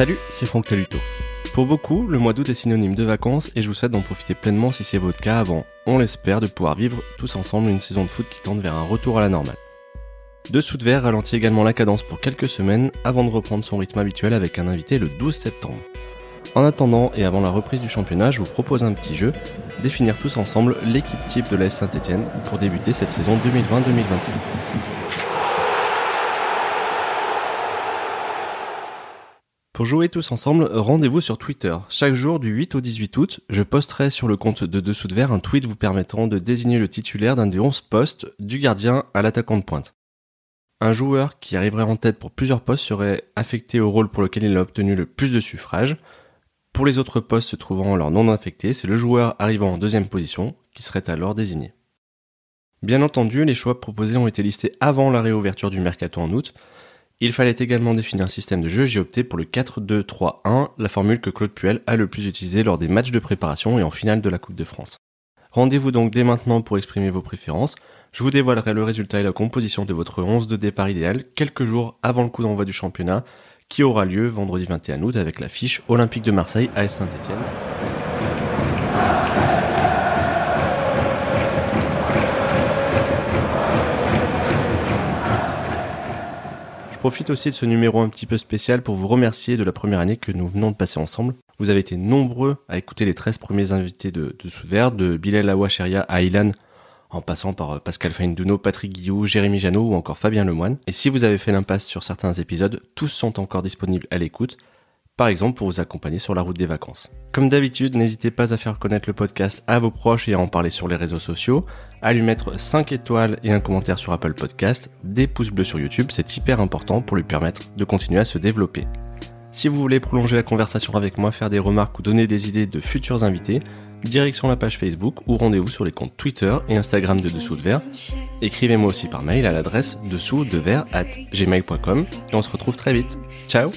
Salut, c'est Franck Taluto. Pour beaucoup, le mois d'août est synonyme de vacances et je vous souhaite d'en profiter pleinement si c'est votre cas avant, on l'espère, de pouvoir vivre tous ensemble une saison de foot qui tente vers un retour à la normale. De verre ralentit également la cadence pour quelques semaines avant de reprendre son rythme habituel avec un invité le 12 septembre. En attendant et avant la reprise du championnat, je vous propose un petit jeu, définir tous ensemble l'équipe type de l'AS Saint-Etienne pour débuter cette saison 2020-2021. Pour jouer tous ensemble, rendez-vous sur Twitter. Chaque jour du 8 au 18 août, je posterai sur le compte de Dessous de Verre un tweet vous permettant de désigner le titulaire d'un des 11 postes, du gardien à l'attaquant de pointe. Un joueur qui arriverait en tête pour plusieurs postes serait affecté au rôle pour lequel il a obtenu le plus de suffrages. Pour les autres postes se trouvant alors non affectés, c'est le joueur arrivant en deuxième position qui serait alors désigné. Bien entendu, les choix proposés ont été listés avant la réouverture du mercato en août, il fallait également définir un système de jeu, j'ai opté pour le 4-2-3-1, la formule que Claude Puel a le plus utilisée lors des matchs de préparation et en finale de la Coupe de France. Rendez-vous donc dès maintenant pour exprimer vos préférences. Je vous dévoilerai le résultat et la composition de votre 11 de départ idéal quelques jours avant le coup d'envoi du championnat qui aura lieu vendredi 21 août avec l'affiche Olympique de Marseille à Saint-Etienne. Profite aussi de ce numéro un petit peu spécial pour vous remercier de la première année que nous venons de passer ensemble. Vous avez été nombreux à écouter les 13 premiers invités de, de de Bilal Awacheria à Ilan, en passant par euh, Pascal Feinduno, Patrick Guillou, Jérémy Janot ou encore Fabien Lemoine. Et si vous avez fait l'impasse sur certains épisodes, tous sont encore disponibles à l'écoute par exemple pour vous accompagner sur la route des vacances. Comme d'habitude, n'hésitez pas à faire connaître le podcast à vos proches et à en parler sur les réseaux sociaux, à lui mettre 5 étoiles et un commentaire sur Apple Podcast, des pouces bleus sur YouTube, c'est hyper important pour lui permettre de continuer à se développer. Si vous voulez prolonger la conversation avec moi, faire des remarques ou donner des idées de futurs invités, direction la page Facebook ou rendez-vous sur les comptes Twitter et Instagram de Dessous de Verre. Écrivez-moi aussi par mail à l'adresse dessous de verre at gmail.com et on se retrouve très vite. Ciao